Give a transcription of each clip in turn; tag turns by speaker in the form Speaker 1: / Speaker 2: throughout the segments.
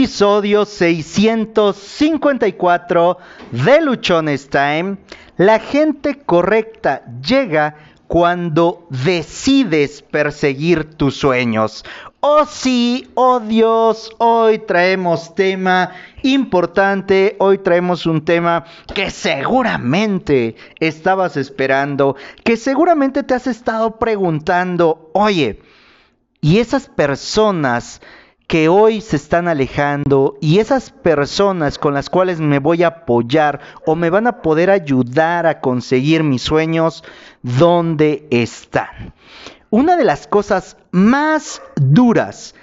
Speaker 1: Episodio 654 de Luchones Time. La gente correcta llega cuando decides perseguir tus sueños. Oh sí, oh Dios, hoy traemos tema importante, hoy traemos un tema que seguramente estabas esperando, que seguramente te has estado preguntando, oye, ¿y esas personas que hoy se están alejando y esas personas con las cuales me voy a apoyar o me van a poder ayudar a conseguir mis sueños, ¿dónde están? Una de las cosas más duras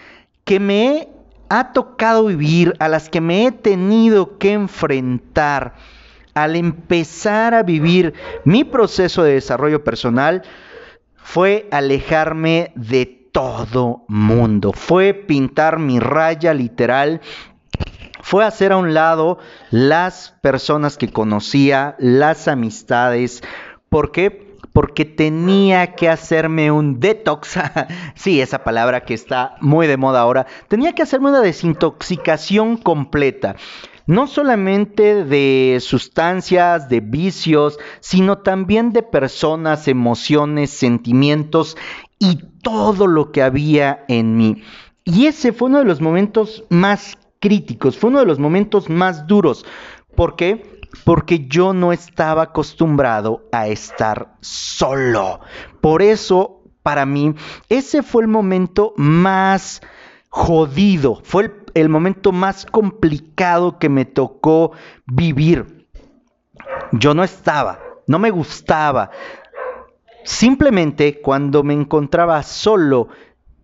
Speaker 1: que me ha tocado vivir, a las que me he tenido que enfrentar al empezar a vivir mi proceso de desarrollo personal, fue alejarme de todo mundo. Fue pintar mi raya literal. Fue hacer a un lado las personas que conocía, las amistades. ¿Por qué? Porque tenía que hacerme un detox. sí, esa palabra que está muy de moda ahora. Tenía que hacerme una desintoxicación completa no solamente de sustancias, de vicios, sino también de personas, emociones, sentimientos y todo lo que había en mí. Y ese fue uno de los momentos más críticos, fue uno de los momentos más duros. ¿Por qué? Porque yo no estaba acostumbrado a estar solo. Por eso, para mí, ese fue el momento más jodido, fue el, el momento más complicado que me tocó vivir. Yo no estaba, no me gustaba, Simplemente cuando me encontraba solo,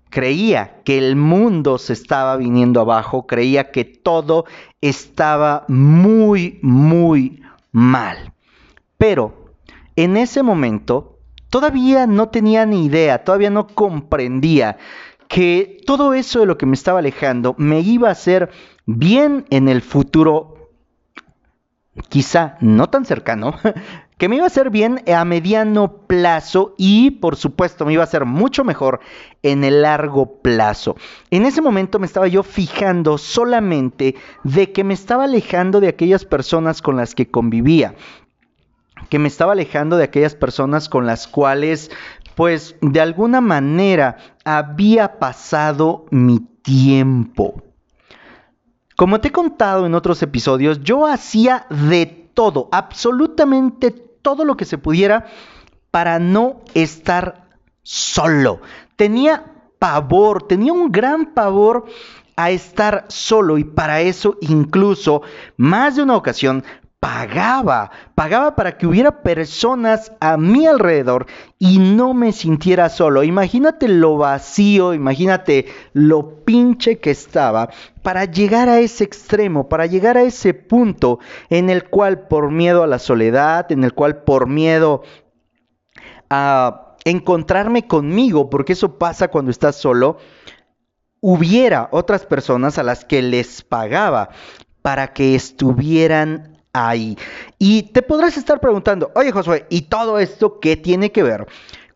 Speaker 1: creía que el mundo se estaba viniendo abajo, creía que todo estaba muy, muy mal. Pero en ese momento todavía no tenía ni idea, todavía no comprendía que todo eso de lo que me estaba alejando me iba a hacer bien en el futuro, quizá no tan cercano, que me iba a hacer bien a mediano plazo y por supuesto me iba a hacer mucho mejor en el largo plazo. En ese momento me estaba yo fijando solamente de que me estaba alejando de aquellas personas con las que convivía, que me estaba alejando de aquellas personas con las cuales pues de alguna manera había pasado mi tiempo. Como te he contado en otros episodios, yo hacía de todo, absolutamente todo lo que se pudiera para no estar solo. Tenía pavor, tenía un gran pavor a estar solo y para eso incluso más de una ocasión pagaba, pagaba para que hubiera personas a mi alrededor y no me sintiera solo. Imagínate lo vacío, imagínate lo pinche que estaba para llegar a ese extremo, para llegar a ese punto en el cual por miedo a la soledad, en el cual por miedo a encontrarme conmigo, porque eso pasa cuando estás solo, hubiera otras personas a las que les pagaba para que estuvieran ahí. Y te podrás estar preguntando, oye Josué, ¿y todo esto qué tiene que ver?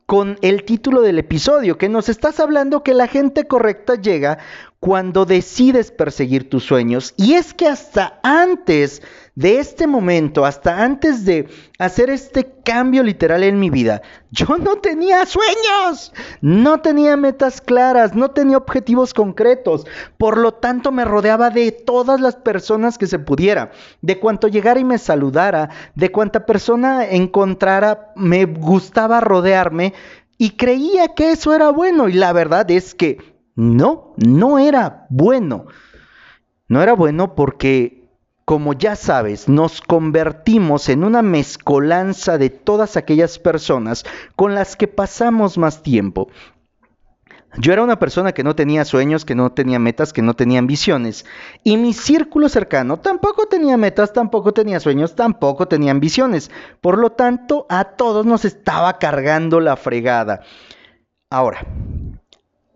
Speaker 1: con el título del episodio, que nos estás hablando que la gente correcta llega cuando decides perseguir tus sueños. Y es que hasta antes de este momento, hasta antes de hacer este cambio literal en mi vida, yo no tenía sueños, no tenía metas claras, no tenía objetivos concretos. Por lo tanto, me rodeaba de todas las personas que se pudiera, de cuanto llegara y me saludara, de cuanta persona encontrara, me gustaba rodearme y creía que eso era bueno. Y la verdad es que no, no era bueno. No era bueno porque como ya sabes, nos convertimos en una mezcolanza de todas aquellas personas con las que pasamos más tiempo. Yo era una persona que no tenía sueños, que no tenía metas, que no tenía ambiciones. Y mi círculo cercano tampoco tenía metas, tampoco tenía sueños, tampoco tenía ambiciones. Por lo tanto, a todos nos estaba cargando la fregada. Ahora,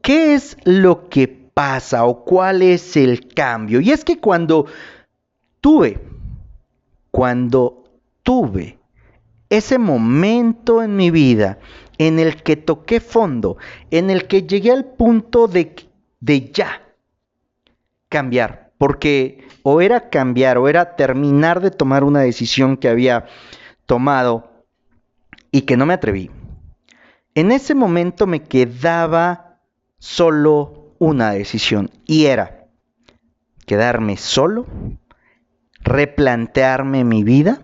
Speaker 1: ¿qué es lo que pasa o cuál es el cambio? Y es que cuando tuve, cuando tuve ese momento en mi vida en el que toqué fondo, en el que llegué al punto de, de ya cambiar, porque o era cambiar o era terminar de tomar una decisión que había tomado y que no me atreví. En ese momento me quedaba solo una decisión y era quedarme solo, replantearme mi vida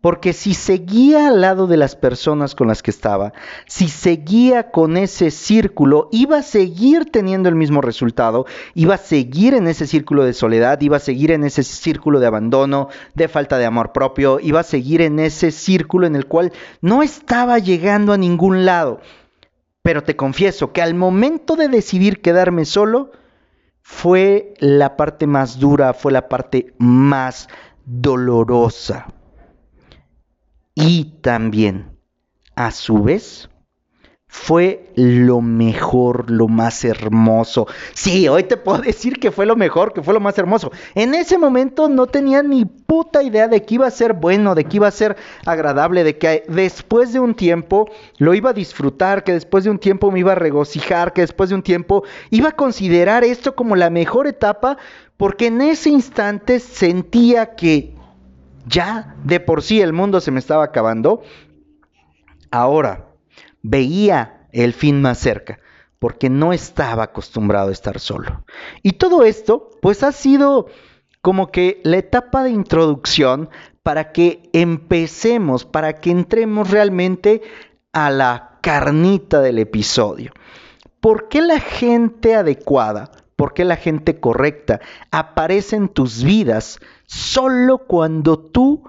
Speaker 1: porque si seguía al lado de las personas con las que estaba, si seguía con ese círculo, iba a seguir teniendo el mismo resultado, iba a seguir en ese círculo de soledad, iba a seguir en ese círculo de abandono, de falta de amor propio, iba a seguir en ese círculo en el cual no estaba llegando a ningún lado. Pero te confieso que al momento de decidir quedarme solo, fue la parte más dura, fue la parte más dolorosa. Y también, a su vez, fue lo mejor, lo más hermoso. Sí, hoy te puedo decir que fue lo mejor, que fue lo más hermoso. En ese momento no tenía ni puta idea de que iba a ser bueno, de que iba a ser agradable, de que después de un tiempo lo iba a disfrutar, que después de un tiempo me iba a regocijar, que después de un tiempo iba a considerar esto como la mejor etapa, porque en ese instante sentía que ya de por sí el mundo se me estaba acabando. Ahora veía el fin más cerca porque no estaba acostumbrado a estar solo. Y todo esto, pues ha sido como que la etapa de introducción para que empecemos, para que entremos realmente a la carnita del episodio. ¿Por qué la gente adecuada, por qué la gente correcta aparece en tus vidas solo cuando tú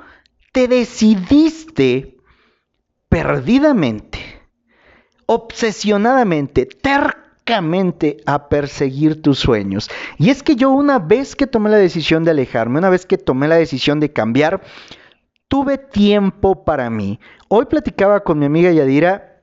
Speaker 1: te decidiste perdidamente, obsesionadamente, tercamente a perseguir tus sueños. Y es que yo una vez que tomé la decisión de alejarme, una vez que tomé la decisión de cambiar, tuve tiempo para mí. Hoy platicaba con mi amiga Yadira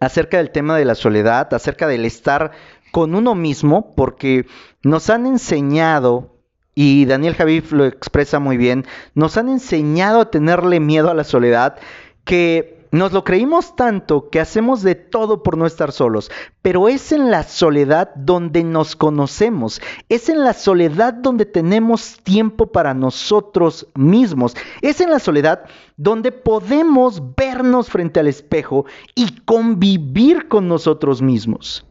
Speaker 1: acerca del tema de la soledad, acerca del estar con uno mismo, porque nos han enseñado y Daniel Javif lo expresa muy bien, nos han enseñado a tenerle miedo a la soledad, que nos lo creímos tanto que hacemos de todo por no estar solos, pero es en la soledad donde nos conocemos, es en la soledad donde tenemos tiempo para nosotros mismos, es en la soledad donde podemos vernos frente al espejo y convivir con nosotros mismos.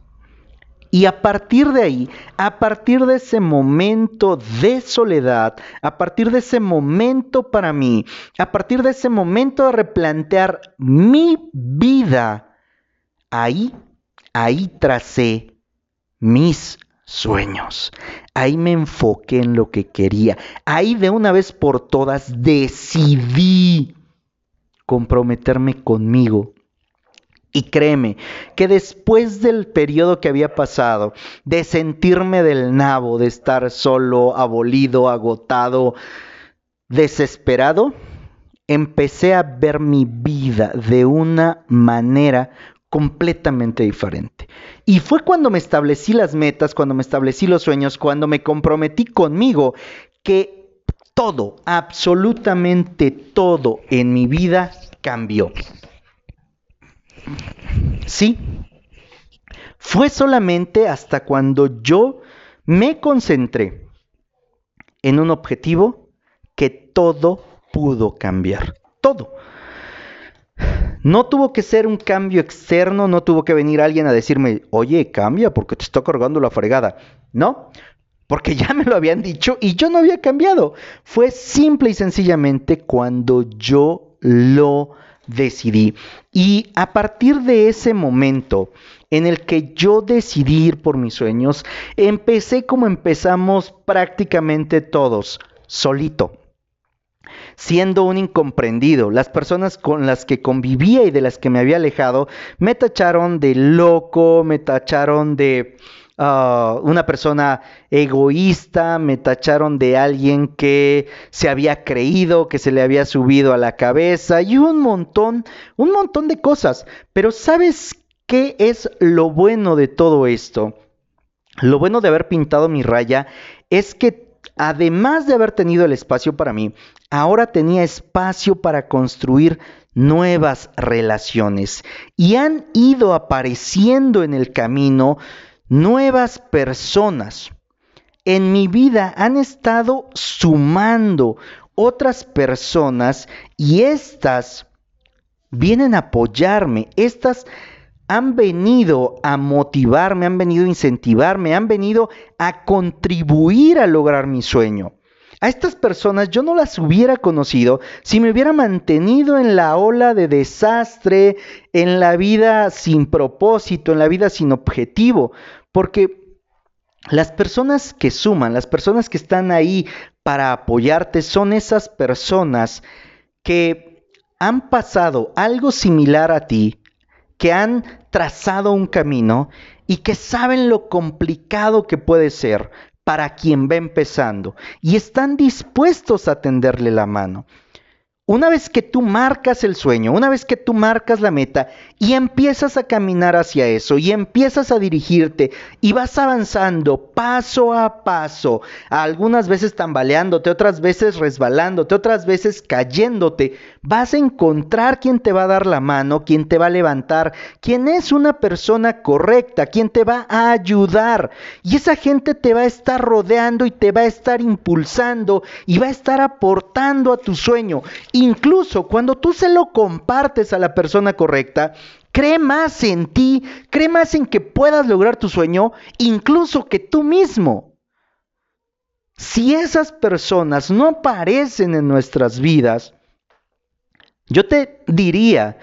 Speaker 1: Y a partir de ahí, a partir de ese momento de soledad, a partir de ese momento para mí, a partir de ese momento de replantear mi vida, ahí, ahí tracé mis sueños. Ahí me enfoqué en lo que quería. Ahí de una vez por todas decidí comprometerme conmigo y créeme que después del periodo que había pasado, de sentirme del nabo, de estar solo, abolido, agotado, desesperado, empecé a ver mi vida de una manera completamente diferente. Y fue cuando me establecí las metas, cuando me establecí los sueños, cuando me comprometí conmigo, que todo, absolutamente todo en mi vida cambió. Sí, fue solamente hasta cuando yo me concentré en un objetivo que todo pudo cambiar. Todo. No tuvo que ser un cambio externo, no tuvo que venir alguien a decirme, oye, cambia porque te está cargando la fregada. No, porque ya me lo habían dicho y yo no había cambiado. Fue simple y sencillamente cuando yo lo decidí. Y a partir de ese momento en el que yo decidí ir por mis sueños, empecé como empezamos prácticamente todos, solito siendo un incomprendido. Las personas con las que convivía y de las que me había alejado me tacharon de loco, me tacharon de Ah, una persona egoísta, me tacharon de alguien que se había creído, que se le había subido a la cabeza y un montón, un montón de cosas. Pero ¿sabes qué es lo bueno de todo esto? Lo bueno de haber pintado mi raya es que además de haber tenido el espacio para mí, ahora tenía espacio para construir nuevas relaciones y han ido apareciendo en el camino nuevas personas. en mi vida han estado sumando otras personas y estas vienen a apoyarme, estas han venido a motivarme, han venido a incentivarme, han venido a contribuir a lograr mi sueño. A estas personas yo no las hubiera conocido si me hubiera mantenido en la ola de desastre, en la vida sin propósito, en la vida sin objetivo, porque las personas que suman, las personas que están ahí para apoyarte son esas personas que han pasado algo similar a ti, que han trazado un camino y que saben lo complicado que puede ser para quien va empezando y están dispuestos a tenderle la mano. Una vez que tú marcas el sueño, una vez que tú marcas la meta y empiezas a caminar hacia eso y empiezas a dirigirte y vas avanzando paso a paso, algunas veces tambaleándote, otras veces resbalándote, otras veces cayéndote, vas a encontrar quien te va a dar la mano, quien te va a levantar, quien es una persona correcta, quien te va a ayudar. Y esa gente te va a estar rodeando y te va a estar impulsando y va a estar aportando a tu sueño. Incluso cuando tú se lo compartes a la persona correcta, cree más en ti, cree más en que puedas lograr tu sueño, incluso que tú mismo. Si esas personas no aparecen en nuestras vidas, yo te diría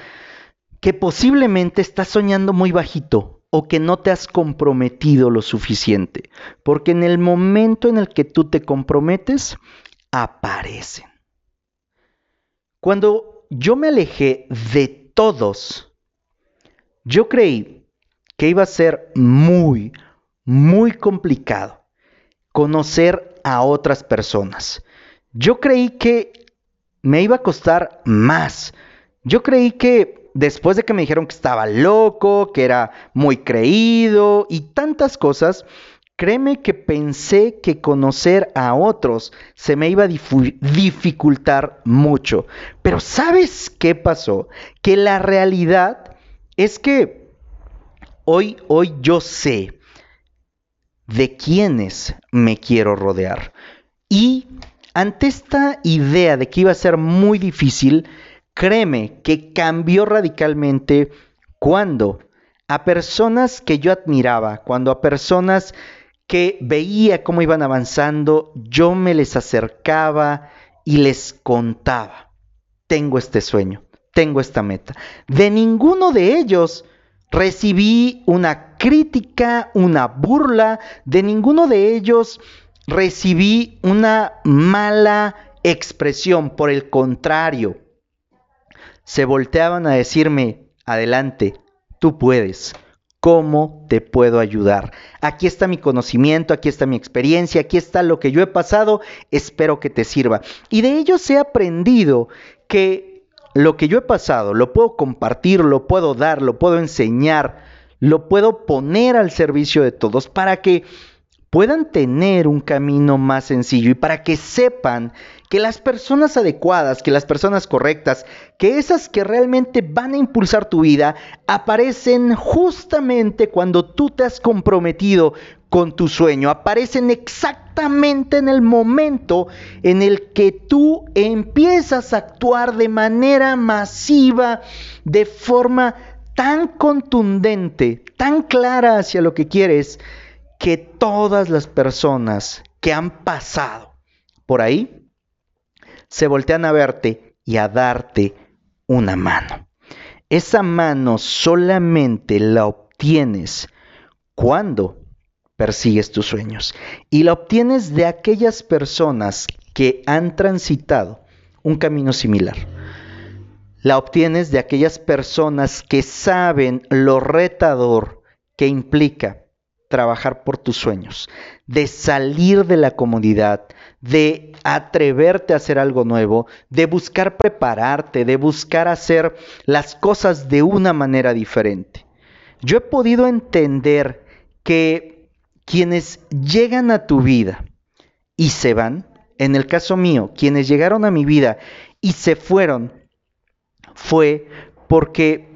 Speaker 1: que posiblemente estás soñando muy bajito o que no te has comprometido lo suficiente, porque en el momento en el que tú te comprometes, aparecen. Cuando yo me alejé de todos, yo creí que iba a ser muy, muy complicado conocer a otras personas. Yo creí que me iba a costar más. Yo creí que después de que me dijeron que estaba loco, que era muy creído y tantas cosas, Créeme que pensé que conocer a otros se me iba a dificultar mucho. Pero ¿sabes qué pasó? Que la realidad es que hoy, hoy yo sé de quiénes me quiero rodear. Y ante esta idea de que iba a ser muy difícil, créeme que cambió radicalmente cuando a personas que yo admiraba, cuando a personas que veía cómo iban avanzando, yo me les acercaba y les contaba, tengo este sueño, tengo esta meta. De ninguno de ellos recibí una crítica, una burla, de ninguno de ellos recibí una mala expresión, por el contrario, se volteaban a decirme, adelante, tú puedes ¿Cómo te puedo ayudar? Aquí está mi conocimiento, aquí está mi experiencia, aquí está lo que yo he pasado, espero que te sirva. Y de ellos he aprendido que lo que yo he pasado lo puedo compartir, lo puedo dar, lo puedo enseñar, lo puedo poner al servicio de todos para que puedan tener un camino más sencillo y para que sepan que las personas adecuadas, que las personas correctas, que esas que realmente van a impulsar tu vida, aparecen justamente cuando tú te has comprometido con tu sueño, aparecen exactamente en el momento en el que tú empiezas a actuar de manera masiva, de forma tan contundente, tan clara hacia lo que quieres, que todas las personas que han pasado por ahí se voltean a verte y a darte una mano. Esa mano solamente la obtienes cuando persigues tus sueños y la obtienes de aquellas personas que han transitado un camino similar. La obtienes de aquellas personas que saben lo retador que implica trabajar por tus sueños, de salir de la comodidad, de atreverte a hacer algo nuevo, de buscar prepararte, de buscar hacer las cosas de una manera diferente. Yo he podido entender que quienes llegan a tu vida y se van, en el caso mío, quienes llegaron a mi vida y se fueron, fue porque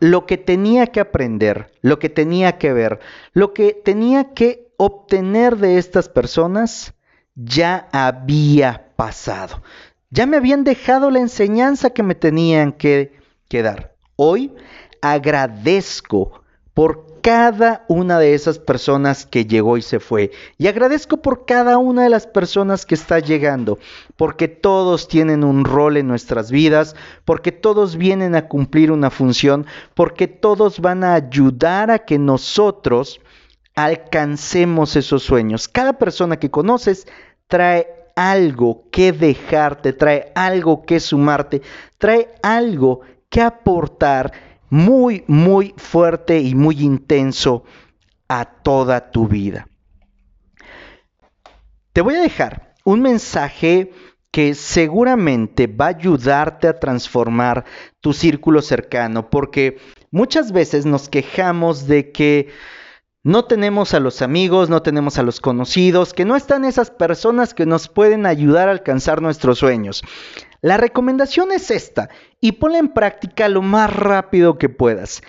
Speaker 1: lo que tenía que aprender, lo que tenía que ver, lo que tenía que obtener de estas personas ya había pasado. Ya me habían dejado la enseñanza que me tenían que, que dar. Hoy agradezco por cada una de esas personas que llegó y se fue. Y agradezco por cada una de las personas que está llegando, porque todos tienen un rol en nuestras vidas, porque todos vienen a cumplir una función, porque todos van a ayudar a que nosotros alcancemos esos sueños. Cada persona que conoces trae algo que dejarte, trae algo que sumarte, trae algo que aportar muy, muy fuerte y muy intenso a toda tu vida. Te voy a dejar un mensaje que seguramente va a ayudarte a transformar tu círculo cercano, porque muchas veces nos quejamos de que no tenemos a los amigos, no tenemos a los conocidos, que no están esas personas que nos pueden ayudar a alcanzar nuestros sueños. La recomendación es esta y ponla en práctica lo más rápido que puedas.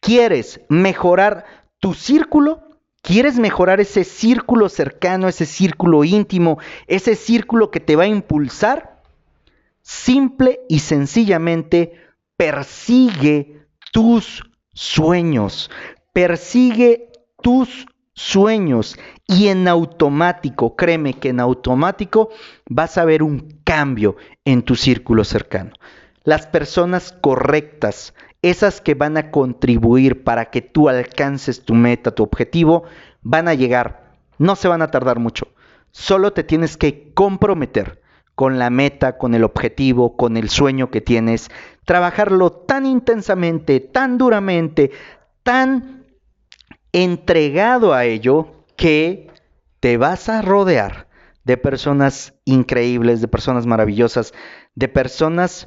Speaker 1: ¿Quieres mejorar tu círculo? ¿Quieres mejorar ese círculo cercano, ese círculo íntimo, ese círculo que te va a impulsar? Simple y sencillamente persigue tus sueños, persigue tus sueños y en automático, créeme que en automático vas a ver un cambio en tu círculo cercano. Las personas correctas, esas que van a contribuir para que tú alcances tu meta, tu objetivo, van a llegar. No se van a tardar mucho. Solo te tienes que comprometer con la meta, con el objetivo, con el sueño que tienes, trabajarlo tan intensamente, tan duramente, tan entregado a ello que te vas a rodear de personas increíbles, de personas maravillosas, de personas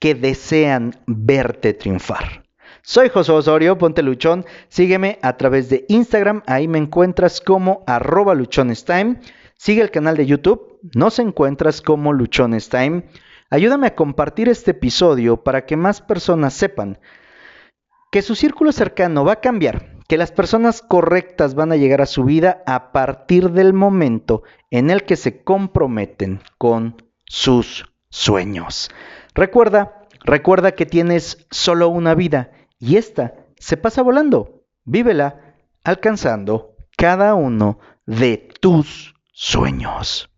Speaker 1: que desean verte triunfar. Soy José Osorio, ponte luchón, sígueme a través de Instagram, ahí me encuentras como arroba luchonestime, sigue el canal de YouTube, nos encuentras como luchonestime, ayúdame a compartir este episodio para que más personas sepan que su círculo cercano va a cambiar, que las personas correctas van a llegar a su vida a partir del momento en el que se comprometen con sus sueños. Recuerda, recuerda que tienes solo una vida y esta se pasa volando. Vívela alcanzando cada uno de tus sueños.